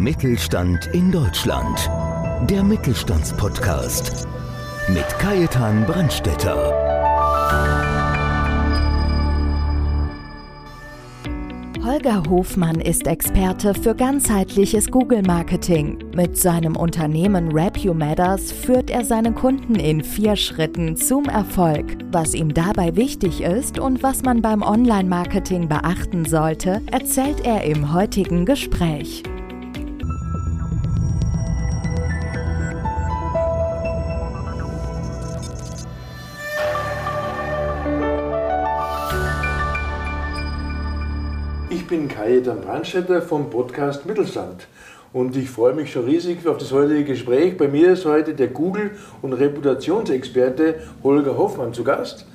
Mittelstand in Deutschland. Der Mittelstandspodcast mit Kajetan Brandstetter. Holger Hofmann ist Experte für ganzheitliches Google-Marketing. Mit seinem Unternehmen Rap You Matters führt er seine Kunden in vier Schritten zum Erfolg. Was ihm dabei wichtig ist und was man beim Online-Marketing beachten sollte, erzählt er im heutigen Gespräch. Bin Kajetan Brandstätter vom Podcast Mittelstand und ich freue mich schon riesig auf das heutige Gespräch. Bei mir ist heute der Google- und Reputationsexperte Holger Hoffmann zu Gast.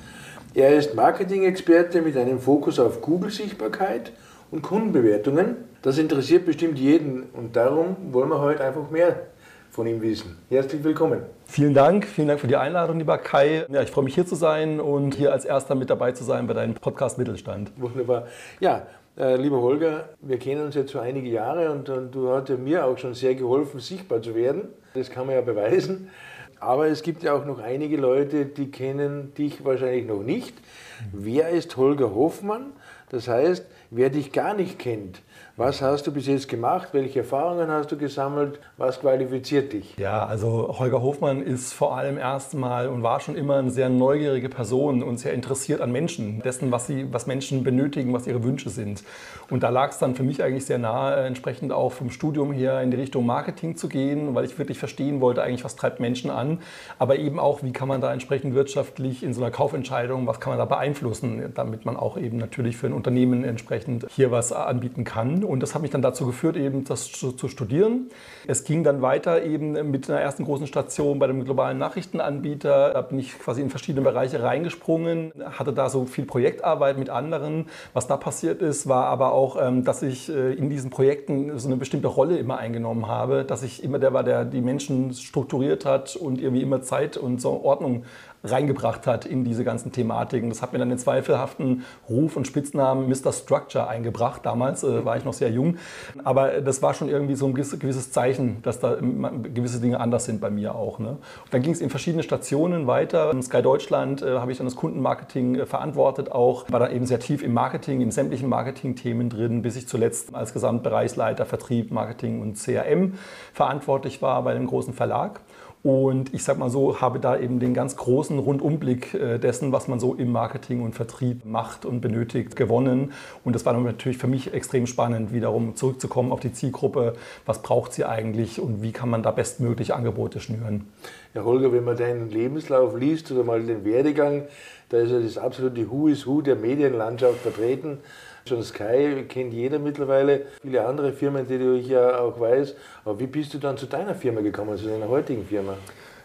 Er ist Marketing-Experte mit einem Fokus auf Google-Sichtbarkeit und Kundenbewertungen. Das interessiert bestimmt jeden und darum wollen wir heute einfach mehr von ihm wissen. Herzlich willkommen. Vielen Dank, vielen Dank für die Einladung, lieber Kai. Ja, ich freue mich hier zu sein und hier als erster mit dabei zu sein bei deinem Podcast Mittelstand. Wunderbar. Ja, lieber Holger, wir kennen uns jetzt schon einige Jahre und, und du hast ja mir auch schon sehr geholfen, sichtbar zu werden. Das kann man ja beweisen. Aber es gibt ja auch noch einige Leute, die kennen dich wahrscheinlich noch nicht. Wer ist Holger Hoffmann? Das heißt, wer dich gar nicht kennt, was hast du bis jetzt gemacht? Welche Erfahrungen hast du gesammelt? Was qualifiziert dich? Ja, also Holger Hofmann ist vor allem erstmal und war schon immer eine sehr neugierige Person und sehr interessiert an Menschen, dessen, was, sie, was Menschen benötigen, was ihre Wünsche sind. Und da lag es dann für mich eigentlich sehr nahe, entsprechend auch vom Studium her in die Richtung Marketing zu gehen, weil ich wirklich verstehen wollte, eigentlich, was treibt Menschen an, aber eben auch, wie kann man da entsprechend wirtschaftlich in so einer Kaufentscheidung, was kann man da beeinflussen, damit man auch eben natürlich für ein Unternehmen entsprechend hier was anbieten kann. Und das hat mich dann dazu geführt, eben das zu, zu, studieren. Es ging dann weiter eben mit einer ersten großen Station bei dem globalen Nachrichtenanbieter. Da bin ich quasi in verschiedene Bereiche reingesprungen, hatte da so viel Projektarbeit mit anderen. Was da passiert ist, war aber auch, ähm, dass ich äh, in diesen Projekten so eine bestimmte Rolle immer eingenommen habe, dass ich immer der war, der die Menschen strukturiert hat und irgendwie immer Zeit und so Ordnung reingebracht hat in diese ganzen Thematiken. Das hat mir dann den zweifelhaften Ruf und Spitznamen Mr. Structure eingebracht. Damals äh, war ich noch sehr jung. Aber das war schon irgendwie so ein gewisses Zeichen, dass da gewisse Dinge anders sind bei mir auch. Ne? Und dann ging es in verschiedene Stationen weiter. In Sky Deutschland äh, habe ich dann das Kundenmarketing äh, verantwortet auch. War dann eben sehr tief im Marketing, in sämtlichen Marketing-Themen drin, bis ich zuletzt als Gesamtbereichsleiter Vertrieb, Marketing und CRM verantwortlich war bei einem großen Verlag. Und ich sag mal so, habe da eben den ganz großen Rundumblick äh, dessen, was man so im Marketing und Vertrieb macht und benötigt, gewonnen. Und das war natürlich für mich extrem spannend, wiederum zurückzukommen auf die Zielgruppe. Was braucht sie eigentlich und wie kann man da bestmöglich Angebote schnüren? Ja, Holger, wenn man deinen Lebenslauf liest oder mal den Werdegang, da ist ja das absolute Who is Who der Medienlandschaft vertreten. Schon Sky kennt jeder mittlerweile, viele andere Firmen, die ich ja auch weiß. Aber wie bist du dann zu deiner Firma gekommen, zu deiner heutigen Firma?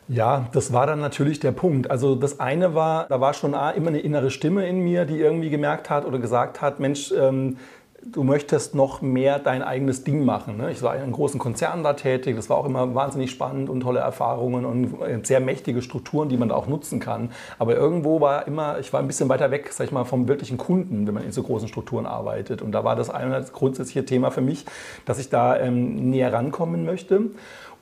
Ja, das war dann natürlich der Punkt. Also das eine war, da war schon immer eine innere Stimme in mir, die irgendwie gemerkt hat oder gesagt hat, Mensch, ähm, du möchtest noch mehr dein eigenes Ding machen. Ne? Ich war in einem großen Konzern da tätig, das war auch immer wahnsinnig spannend und tolle Erfahrungen und sehr mächtige Strukturen, die man da auch nutzen kann. Aber irgendwo war immer, ich war ein bisschen weiter weg, sag ich mal, vom wirklichen Kunden, wenn man in so großen Strukturen arbeitet. Und da war das eine grundsätzliche Thema für mich, dass ich da ähm, näher rankommen möchte.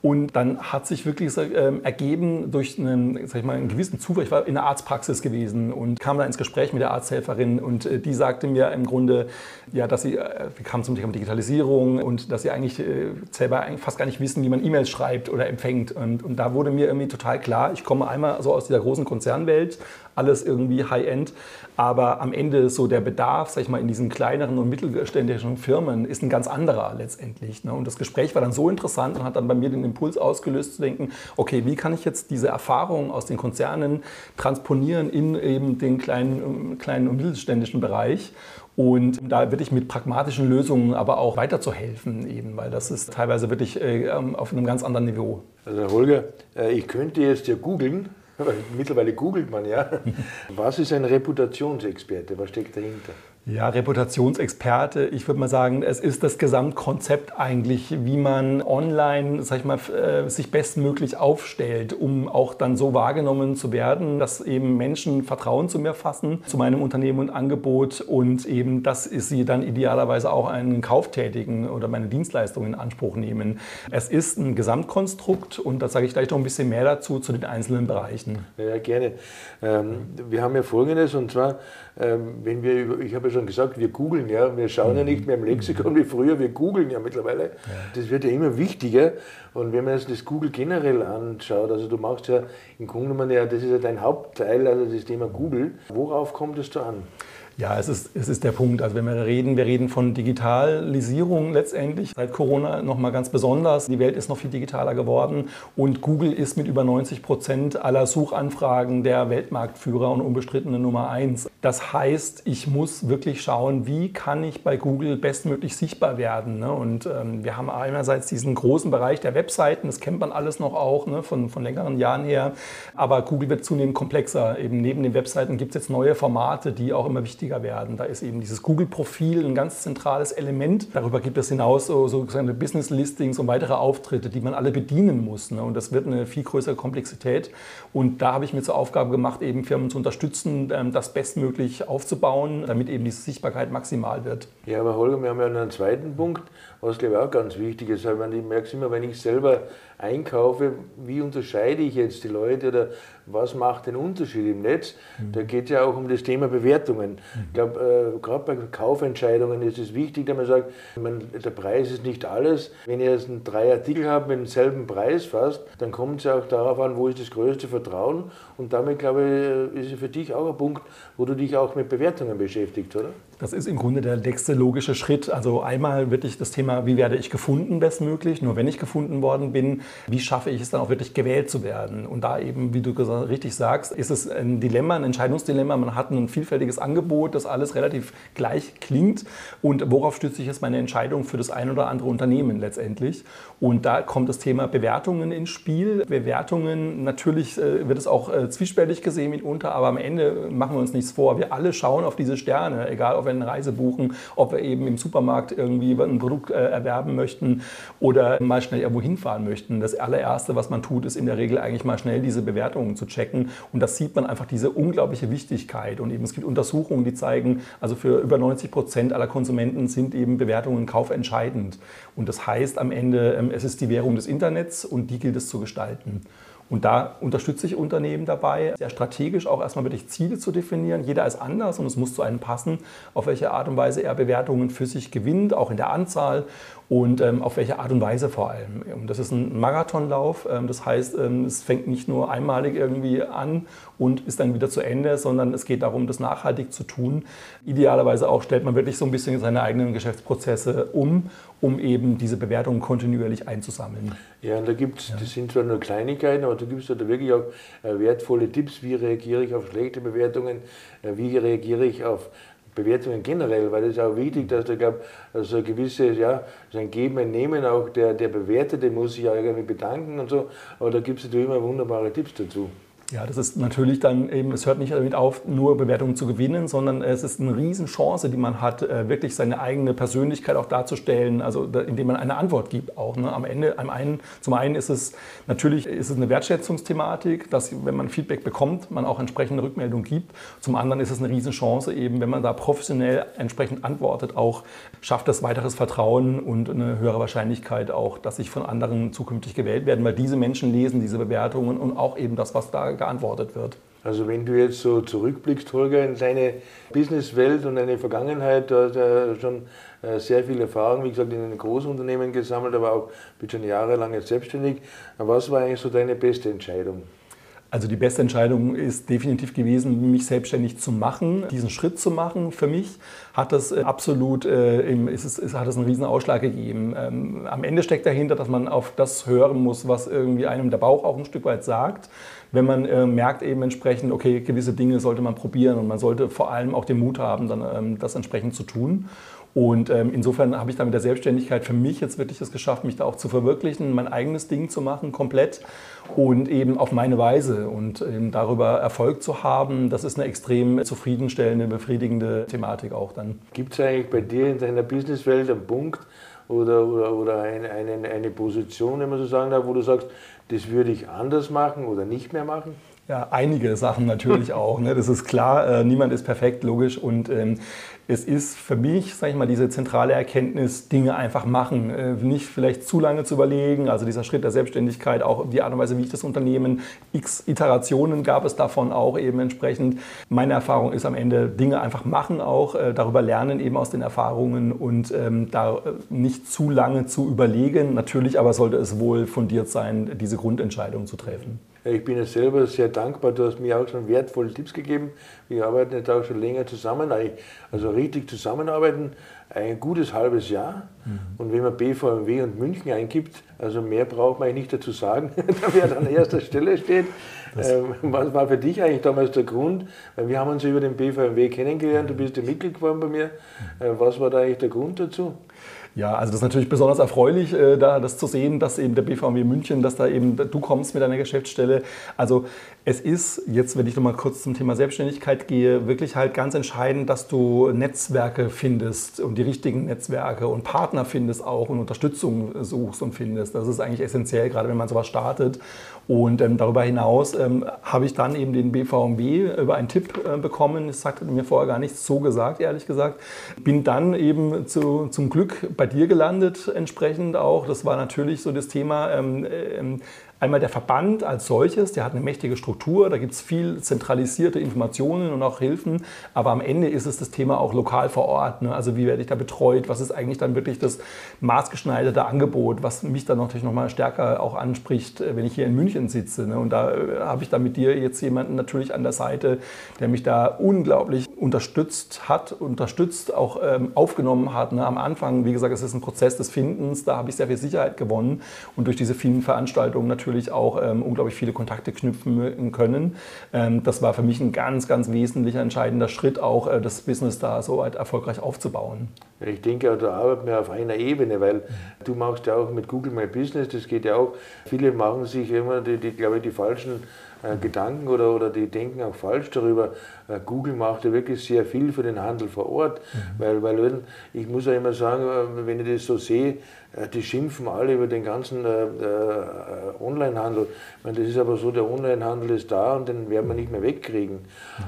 Und dann hat sich wirklich ähm, ergeben durch einen, sag ich mal, einen gewissen Zufall. Ich war in der Arztpraxis gewesen und kam da ins Gespräch mit der Arzthelferin und äh, die sagte mir im Grunde, ja, dass sie, äh, wir kamen zum Thema Digitalisierung und dass sie eigentlich äh, selber fast gar nicht wissen, wie man E-Mails schreibt oder empfängt. Und, und da wurde mir irgendwie total klar, ich komme einmal so aus dieser großen Konzernwelt, alles irgendwie High-End. Aber am Ende so der Bedarf, sag ich mal, in diesen kleineren und mittelständischen Firmen ist ein ganz anderer letztendlich. Ne? Und das Gespräch war dann so interessant und hat dann bei mir den Impuls ausgelöst zu denken, okay, wie kann ich jetzt diese Erfahrungen aus den Konzernen transponieren in eben den kleinen, kleinen und mittelständischen Bereich und da wirklich mit pragmatischen Lösungen aber auch weiterzuhelfen, eben, weil das ist teilweise wirklich äh, ähm, auf einem ganz anderen Niveau. Also Holger, äh, ich könnte jetzt ja googeln, Mittlerweile googelt man ja. Was ist ein Reputationsexperte? Was steckt dahinter? Ja, Reputationsexperte. Ich würde mal sagen, es ist das Gesamtkonzept eigentlich, wie man online, sag ich mal, äh, sich bestmöglich aufstellt, um auch dann so wahrgenommen zu werden, dass eben Menschen Vertrauen zu mir fassen, zu meinem Unternehmen und Angebot und eben, dass sie dann idealerweise auch einen Kauf tätigen oder meine Dienstleistungen in Anspruch nehmen. Es ist ein Gesamtkonstrukt und da sage ich gleich noch ein bisschen mehr dazu, zu den einzelnen Bereichen. Ja, gerne. Ähm, wir haben ja Folgendes und zwar, ähm, wenn wir über, ich habe ja schon gesagt, wir googeln ja, wir schauen ja nicht mehr im Lexikon wie früher, wir googeln ja mittlerweile. Das wird ja immer wichtiger. Und wenn man jetzt das Google generell anschaut, also du machst ja im Grunde genommen ja, das ist ja dein Hauptteil, also das Thema Google. Worauf kommt es da an? Ja, es ist, es ist der Punkt. Also wenn wir reden, wir reden von Digitalisierung letztendlich. Seit Corona nochmal ganz besonders. Die Welt ist noch viel digitaler geworden und Google ist mit über 90 Prozent aller Suchanfragen der Weltmarktführer und unbestrittene Nummer eins. Das heißt, ich muss wirklich schauen, wie kann ich bei Google bestmöglich sichtbar werden. Ne? Und ähm, wir haben einerseits diesen großen Bereich der Webseiten, das kennt man alles noch auch ne? von, von längeren Jahren her. Aber Google wird zunehmend komplexer. Eben neben den Webseiten gibt es jetzt neue Formate, die auch immer wichtiger wichtiger werden. Da ist eben dieses Google-Profil ein ganz zentrales Element. Darüber gibt es hinaus so, sogenannte Business-Listings und weitere Auftritte, die man alle bedienen muss. Ne? Und das wird eine viel größere Komplexität. Und da habe ich mir zur Aufgabe gemacht, eben Firmen zu unterstützen, ähm, das bestmöglich aufzubauen, damit eben diese Sichtbarkeit maximal wird. Ja, aber Holger, wir haben ja noch einen zweiten Punkt, was glaube ich auch ganz wichtig ist. Ich merke es immer, wenn ich selber einkaufe, wie unterscheide ich jetzt die Leute oder was macht den Unterschied im Netz? Mhm. Da geht es ja auch um das Thema Bewertungen. Mhm. Ich glaube, äh, gerade bei Kaufentscheidungen ist es wichtig, dass man sagt, man, der Preis ist nicht alles. Wenn ihr jetzt drei Artikel habt mit demselben Preis fast, dann kommt es ja auch darauf an, wo ist das größte Vertrauen. Und damit, glaube ich, ist es für dich auch ein Punkt, wo du dich auch mit Bewertungen beschäftigst, oder? Das ist im Grunde der nächste logische Schritt. Also einmal wirklich das Thema, wie werde ich gefunden bestmöglich? Nur wenn ich gefunden worden bin, wie schaffe ich es dann auch wirklich gewählt zu werden? Und da eben, wie du richtig sagst, ist es ein Dilemma, ein Entscheidungsdilemma. Man hat ein vielfältiges Angebot, das alles relativ gleich klingt. Und worauf stütze ich jetzt meine Entscheidung für das ein oder andere Unternehmen letztendlich? Und da kommt das Thema Bewertungen ins Spiel. Bewertungen, natürlich äh, wird es auch äh, zwiespältig gesehen mitunter, aber am Ende machen wir uns nichts vor. Wir alle schauen auf diese Sterne, egal ob wir eine Reise buchen, ob wir eben im Supermarkt irgendwie ein Produkt äh, erwerben möchten oder mal schnell irgendwo hinfahren möchten. Das allererste, was man tut, ist in der Regel eigentlich mal schnell diese Bewertungen zu checken. Und das sieht man einfach diese unglaubliche Wichtigkeit. Und eben es gibt Untersuchungen, die zeigen, also für über 90 Prozent aller Konsumenten sind eben Bewertungen kaufentscheidend. Und das heißt am Ende, ähm, es ist die Währung des Internets und die gilt es zu gestalten. Und da unterstütze ich Unternehmen dabei, sehr strategisch auch erstmal wirklich Ziele zu definieren. Jeder ist anders und es muss zu einem passen, auf welche Art und Weise er Bewertungen für sich gewinnt, auch in der Anzahl und ähm, auf welche Art und Weise vor allem. Und das ist ein Marathonlauf, ähm, das heißt, ähm, es fängt nicht nur einmalig irgendwie an und ist dann wieder zu Ende, sondern es geht darum, das nachhaltig zu tun. Idealerweise auch stellt man wirklich so ein bisschen seine eigenen Geschäftsprozesse um, um eben diese Bewertungen kontinuierlich einzusammeln. Ja, und da gibt es, ja. das sind zwar nur Kleinigkeiten, aber du gibst da wirklich auch äh, wertvolle Tipps, wie reagiere ich auf schlechte Bewertungen, äh, wie reagiere ich auf Bewertungen generell, weil es ist auch wichtig, dass da gab also ein gewisses, ja, ein Geben, ein Nehmen auch der, der Bewertete muss sich ja irgendwie bedanken und so, aber da gibt es natürlich immer wunderbare Tipps dazu. Ja, das ist natürlich dann eben, es hört nicht damit auf, nur Bewertungen zu gewinnen, sondern es ist eine Riesenchance, die man hat, äh, wirklich seine eigene Persönlichkeit auch darzustellen, also indem man eine Antwort gibt auch. Ne? Am Ende, am einen, zum einen ist es natürlich ist es eine Wertschätzungsthematik, dass wenn man Feedback bekommt, man auch entsprechende Rückmeldung gibt. Zum anderen ist es eine Riesenchance eben, wenn man da professionell entsprechend antwortet, auch schafft das weiteres Vertrauen und eine höhere Wahrscheinlichkeit auch, dass sich von anderen zukünftig gewählt werden, weil diese Menschen lesen diese Bewertungen und auch eben das, was da geantwortet wird. Also wenn du jetzt so zurückblickst, Holger, in deine Businesswelt und deine Vergangenheit, du hast ja schon äh, sehr viel Erfahrung, wie gesagt, in einem Großunternehmen gesammelt, aber auch bin schon jahrelang jetzt selbstständig. Was war eigentlich so deine beste Entscheidung? Also die beste Entscheidung ist definitiv gewesen, mich selbstständig zu machen, diesen Schritt zu machen. Für mich hat das äh, absolut, äh, ist es, ist, hat es einen riesen Ausschlag gegeben. Ähm, am Ende steckt dahinter, dass man auf das hören muss, was irgendwie einem der Bauch auch ein Stück weit sagt. Wenn man äh, merkt eben entsprechend, okay, gewisse Dinge sollte man probieren und man sollte vor allem auch den Mut haben, dann ähm, das entsprechend zu tun. Und ähm, insofern habe ich da mit der Selbstständigkeit für mich jetzt wirklich es geschafft, mich da auch zu verwirklichen, mein eigenes Ding zu machen, komplett und eben auf meine Weise und eben darüber Erfolg zu haben, das ist eine extrem zufriedenstellende, befriedigende Thematik auch dann. Gibt es eigentlich bei dir in deiner Businesswelt einen Punkt oder, oder, oder eine, eine, eine Position, wenn man so sagen darf, wo du sagst, das würde ich anders machen oder nicht mehr machen? Ja, einige Sachen natürlich auch. Ne? Das ist klar, äh, niemand ist perfekt, logisch. Und ähm, es ist für mich, sage ich mal, diese zentrale Erkenntnis, Dinge einfach machen, äh, nicht vielleicht zu lange zu überlegen. Also dieser Schritt der Selbstständigkeit, auch die Art und Weise, wie ich das Unternehmen, x Iterationen gab es davon auch eben entsprechend. Meine Erfahrung ist am Ende, Dinge einfach machen auch, äh, darüber lernen eben aus den Erfahrungen und ähm, da äh, nicht zu lange zu überlegen. Natürlich aber sollte es wohl fundiert sein, diese Grundentscheidung zu treffen. Ich bin jetzt selber sehr dankbar, du hast mir auch schon wertvolle Tipps gegeben. Wir arbeiten jetzt auch schon länger zusammen, also richtig zusammenarbeiten, ein gutes halbes Jahr. Mhm. Und wenn man BVMW und München eingibt, also mehr braucht man eigentlich nicht dazu sagen, wer an erster Stelle steht. Ähm, was war für dich eigentlich damals der Grund? Weil wir haben uns über den BVMW kennengelernt, du bist ja Mitglied geworden bei mir. Äh, was war da eigentlich der Grund dazu? Ja, also das ist natürlich besonders erfreulich, äh, da das zu sehen, dass eben der BVMW München, dass da eben du kommst mit deiner Geschäftsstelle. Also es ist jetzt, wenn ich nochmal kurz zum Thema Selbstständigkeit gehe, wirklich halt ganz entscheidend, dass du Netzwerke findest und die richtigen Netzwerke und Partner findest auch und Unterstützung suchst und findest. Das ist eigentlich essentiell, gerade wenn man sowas startet. Und ähm, darüber hinaus ähm, habe ich dann eben den BVMW über einen Tipp äh, bekommen. Das sagte mir vorher gar nichts so gesagt, ehrlich gesagt. Bin dann eben zu, zum Glück bei dir gelandet, entsprechend auch. Das war natürlich so das Thema. Ähm, ähm Einmal der Verband als solches, der hat eine mächtige Struktur, da gibt es viel zentralisierte Informationen und auch Hilfen, aber am Ende ist es das Thema auch lokal vor Ort. Ne? Also wie werde ich da betreut, was ist eigentlich dann wirklich das maßgeschneiderte Angebot, was mich dann natürlich nochmal stärker auch anspricht, äh, wenn ich hier in München sitze. Ne? Und da äh, habe ich da mit dir jetzt jemanden natürlich an der Seite, der mich da unglaublich unterstützt hat, unterstützt, auch ähm, aufgenommen hat. Ne? Am Anfang, wie gesagt, es ist ein Prozess des Findens, da habe ich sehr viel Sicherheit gewonnen und durch diese vielen Veranstaltungen natürlich natürlich auch ähm, unglaublich viele Kontakte knüpfen können. Ähm, das war für mich ein ganz, ganz wesentlicher, entscheidender Schritt, auch äh, das Business da so weit erfolgreich aufzubauen. Ich denke, da arbeiten wir auf einer Ebene, weil du machst ja auch mit Google My Business, das geht ja auch. Viele machen sich immer, die, die glaube ich, die falschen äh, Gedanken oder, oder die denken auch falsch darüber. Äh, Google macht ja wirklich sehr viel für den Handel vor Ort, mhm. weil, weil ich muss ja immer sagen, äh, wenn ich das so sehe, die schimpfen alle über den ganzen äh, äh, Onlinehandel. Ich meine, das ist aber so, der Onlinehandel ist da und den werden wir nicht mehr wegkriegen.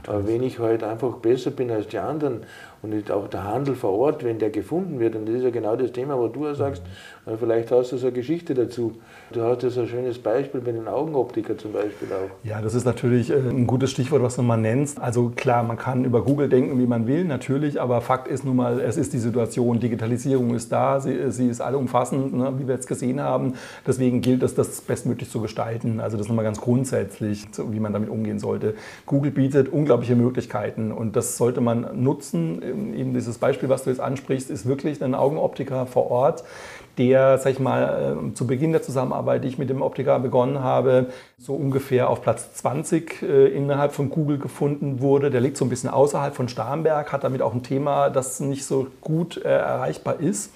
Aber wenn ich halt einfach besser bin als die anderen und auch der Handel vor Ort, wenn der gefunden wird, und das ist ja genau das Thema, wo du ja sagst, mhm. vielleicht hast du so eine Geschichte dazu. Du hast ja so ein schönes Beispiel mit den Augenoptiker zum Beispiel auch. Ja, das ist natürlich ein gutes Stichwort, was du mal nennst. Also klar, man kann über Google denken, wie man will, natürlich, aber Fakt ist nun mal, es ist die Situation, Digitalisierung ist da, sie, sie ist allumfassend umfassend, ne, wie wir jetzt gesehen haben. Deswegen gilt es, das bestmöglich zu gestalten. Also das nochmal ganz grundsätzlich, wie man damit umgehen sollte. Google bietet unglaubliche Möglichkeiten und das sollte man nutzen. Eben dieses Beispiel, was du jetzt ansprichst, ist wirklich ein Augenoptiker vor Ort, der, sag ich mal, äh, zu Beginn der Zusammenarbeit, die ich mit dem Optiker begonnen habe, so ungefähr auf Platz 20 äh, innerhalb von Google gefunden wurde. Der liegt so ein bisschen außerhalb von Starnberg, hat damit auch ein Thema, das nicht so gut äh, erreichbar ist.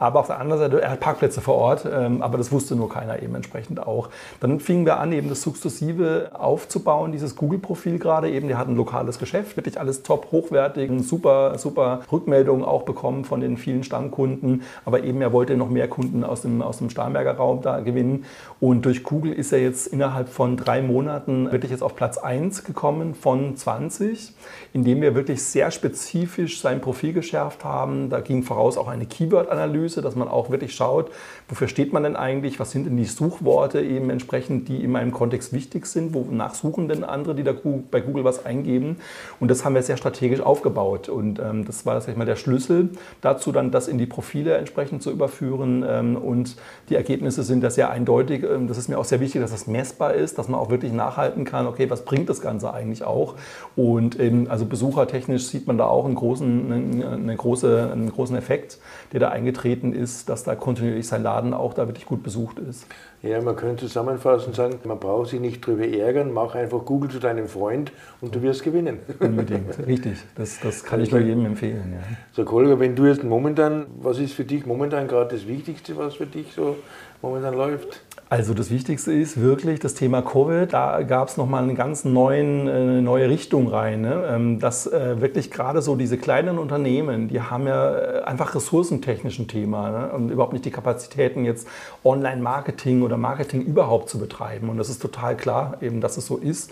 Aber auf der anderen Seite, er hat Parkplätze vor Ort, ähm, aber das wusste nur keiner eben entsprechend auch. Dann fingen wir an, eben das Sukzessive aufzubauen, dieses Google-Profil gerade eben. Der hat ein lokales Geschäft, wirklich alles top, hochwertig, super, super Rückmeldungen auch bekommen von den vielen Stammkunden. Aber eben, er wollte noch mehr Kunden aus dem, aus dem Starnberger Raum da gewinnen. Und durch Google ist er jetzt innerhalb von drei Monaten wirklich jetzt auf Platz 1 gekommen von 20, indem wir wirklich sehr spezifisch sein Profil geschärft haben. Da ging voraus auch eine Keyword-Analyse Analyse, dass man auch wirklich schaut, wofür steht man denn eigentlich, was sind denn die Suchworte eben entsprechend, die in meinem Kontext wichtig sind, wonach suchen denn andere, die da bei Google was eingeben. Und das haben wir sehr strategisch aufgebaut. Und ähm, das war, sag ich mal, der Schlüssel dazu, dann das in die Profile entsprechend zu überführen. Ähm, und die Ergebnisse sind da sehr eindeutig. Ähm, das ist mir auch sehr wichtig, dass das messbar ist, dass man auch wirklich nachhalten kann, okay, was bringt das Ganze eigentlich auch? Und ähm, also besuchertechnisch sieht man da auch einen großen, einen, eine große, einen großen Effekt, der da eingetreten Favoriten ist, dass da kontinuierlich sein Laden auch da wirklich gut besucht ist. Ja, man könnte zusammenfassen und sagen, man braucht sich nicht drüber ärgern, mach einfach Google zu deinem Freund und du wirst gewinnen. Unbedingt, richtig. Das, das kann ich nur jedem empfehlen. Ja. So, Kolger, wenn du jetzt momentan, was ist für dich momentan gerade das Wichtigste, was für dich so momentan läuft? Also das Wichtigste ist wirklich das Thema Covid. Da gab es nochmal eine ganz neuen, äh, neue Richtung rein. Ne? Ähm, dass äh, wirklich gerade so diese kleinen Unternehmen, die haben ja äh, einfach ressourcentechnischen Thema ne? und überhaupt nicht die Kapazitäten, jetzt Online-Marketing oder Marketing überhaupt zu betreiben. Und das ist total klar, eben, dass es so ist.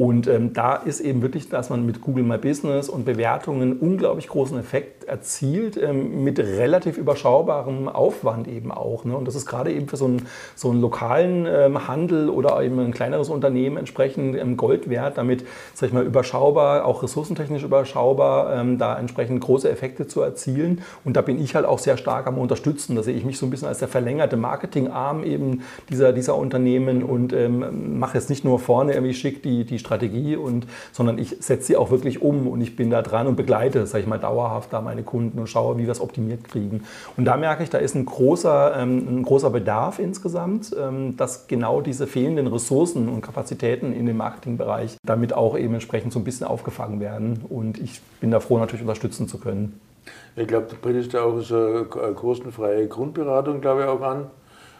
Und ähm, da ist eben wirklich, dass man mit Google My Business und Bewertungen unglaublich großen Effekt erzielt, ähm, mit relativ überschaubarem Aufwand eben auch. Ne? Und das ist gerade eben für so einen, so einen lokalen ähm, Handel oder eben ein kleineres Unternehmen entsprechend ähm, Gold wert, damit, sag ich mal, überschaubar, auch ressourcentechnisch überschaubar, ähm, da entsprechend große Effekte zu erzielen. Und da bin ich halt auch sehr stark am Unterstützen. Da sehe ich mich so ein bisschen als der verlängerte Marketingarm eben dieser, dieser Unternehmen und ähm, mache jetzt nicht nur vorne irgendwie schick die, die Strategie, und, sondern ich setze sie auch wirklich um und ich bin da dran und begleite, sage ich mal, dauerhaft da meine Kunden und schaue, wie wir es optimiert kriegen. Und da merke ich, da ist ein großer, ähm, ein großer Bedarf insgesamt, ähm, dass genau diese fehlenden Ressourcen und Kapazitäten in dem Marketingbereich damit auch eben entsprechend so ein bisschen aufgefangen werden. Und ich bin da froh, natürlich unterstützen zu können. Ich glaube, du bietest ja auch so eine kostenfreie Grundberatung, glaube ich, auch an.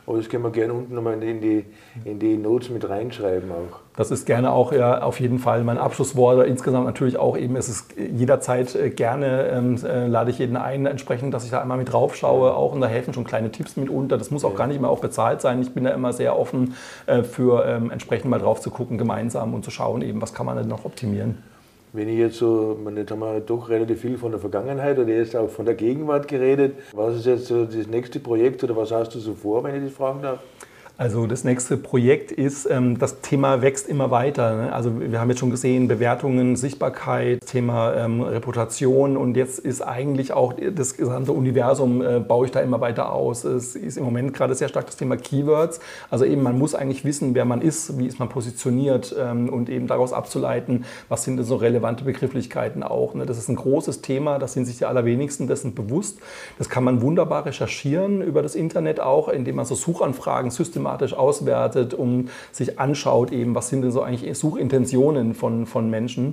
Aber das können wir gerne unten nochmal in die, in die Notes mit reinschreiben auch. Das ist gerne auch ja, auf jeden Fall mein Abschlusswort. Insgesamt natürlich auch eben, es ist jederzeit äh, gerne, ähm, äh, lade ich jeden ein, entsprechend, dass ich da einmal mit drauf schaue auch und da helfen schon kleine Tipps mitunter. Das muss auch ja. gar nicht mehr auch bezahlt sein. Ich bin da immer sehr offen äh, für ähm, entsprechend mal drauf zu gucken gemeinsam und zu schauen eben, was kann man denn noch optimieren. Wenn ich jetzt so, jetzt haben wir doch relativ viel von der Vergangenheit oder jetzt auch von der Gegenwart geredet. Was ist jetzt so das nächste Projekt oder was hast du so vor, wenn ich das fragen darf? Also das nächste Projekt ist, ähm, das Thema wächst immer weiter. Ne? Also wir haben jetzt schon gesehen, Bewertungen, Sichtbarkeit, Thema ähm, Reputation und jetzt ist eigentlich auch das gesamte Universum, äh, baue ich da immer weiter aus. Es ist im Moment gerade sehr stark das Thema Keywords. Also eben man muss eigentlich wissen, wer man ist, wie ist man positioniert ähm, und eben daraus abzuleiten, was sind denn so relevante Begrifflichkeiten auch. Ne? Das ist ein großes Thema, das sind sich die allerwenigsten dessen bewusst. Das kann man wunderbar recherchieren über das Internet auch, indem man so Suchanfragen systematisch systematisch auswertet und sich anschaut, eben, was sind denn so eigentlich Suchintentionen von, von Menschen.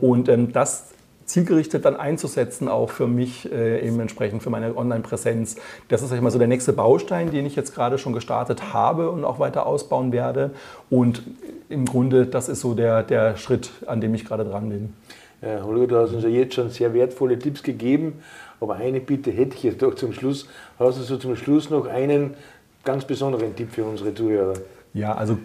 Mhm. Und ähm, das zielgerichtet dann einzusetzen, auch für mich äh, eben entsprechend für meine Online-Präsenz. Das ist sag ich mal so der nächste Baustein, den ich jetzt gerade schon gestartet habe und auch weiter ausbauen werde. Und im Grunde, das ist so der, der Schritt, an dem ich gerade dran bin. Ja, Holger, du hast uns ja jetzt schon sehr wertvolle Tipps gegeben, aber eine Bitte hätte ich jetzt doch zum Schluss. Hast du so zum Schluss noch einen ganz besonderen Tipp für unsere Zuhörer? Ja, also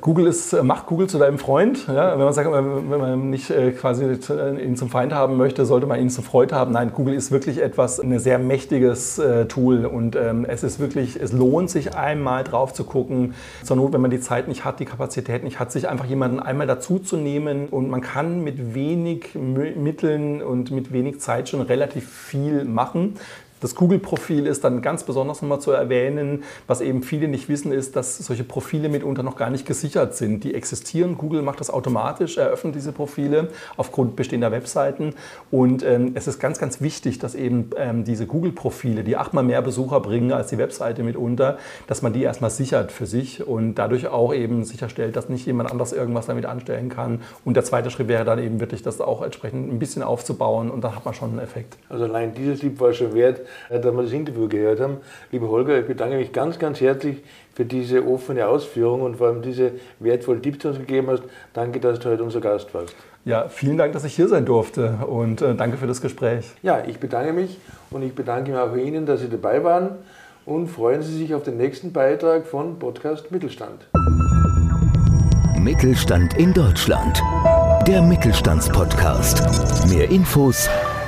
Google ist, macht Google zu deinem Freund. Ja? Wenn man sagt, wenn man nicht äh, quasi ihn zum Feind haben möchte, sollte man ihn zum Freund haben. Nein, Google ist wirklich etwas, ein sehr mächtiges äh, Tool und ähm, es ist wirklich, es lohnt sich einmal drauf zu gucken. Zur Not, wenn man die Zeit nicht hat, die Kapazität nicht hat, sich einfach jemanden einmal dazu zu nehmen und man kann mit wenig Mitteln und mit wenig Zeit schon relativ viel machen. Das Google-Profil ist dann ganz besonders nochmal zu erwähnen. Was eben viele nicht wissen, ist, dass solche Profile mitunter noch gar nicht gesichert sind. Die existieren. Google macht das automatisch, eröffnet diese Profile aufgrund bestehender Webseiten. Und ähm, es ist ganz, ganz wichtig, dass eben ähm, diese Google-Profile, die achtmal mehr Besucher bringen als die Webseite mitunter, dass man die erstmal sichert für sich und dadurch auch eben sicherstellt, dass nicht jemand anders irgendwas damit anstellen kann. Und der zweite Schritt wäre dann eben wirklich, das auch entsprechend ein bisschen aufzubauen und dann hat man schon einen Effekt. Also allein dieses schon wert, dass wir das Interview gehört haben. Lieber Holger, ich bedanke mich ganz, ganz herzlich für diese offene Ausführung und vor allem diese wertvollen Tipps, die du uns gegeben hast. Danke, dass du heute unser Gast warst. Ja, vielen Dank, dass ich hier sein durfte und äh, danke für das Gespräch. Ja, ich bedanke mich und ich bedanke mich auch Ihnen, dass Sie dabei waren und freuen Sie sich auf den nächsten Beitrag von Podcast Mittelstand. Mittelstand in Deutschland. Der Mittelstandspodcast. Mehr Infos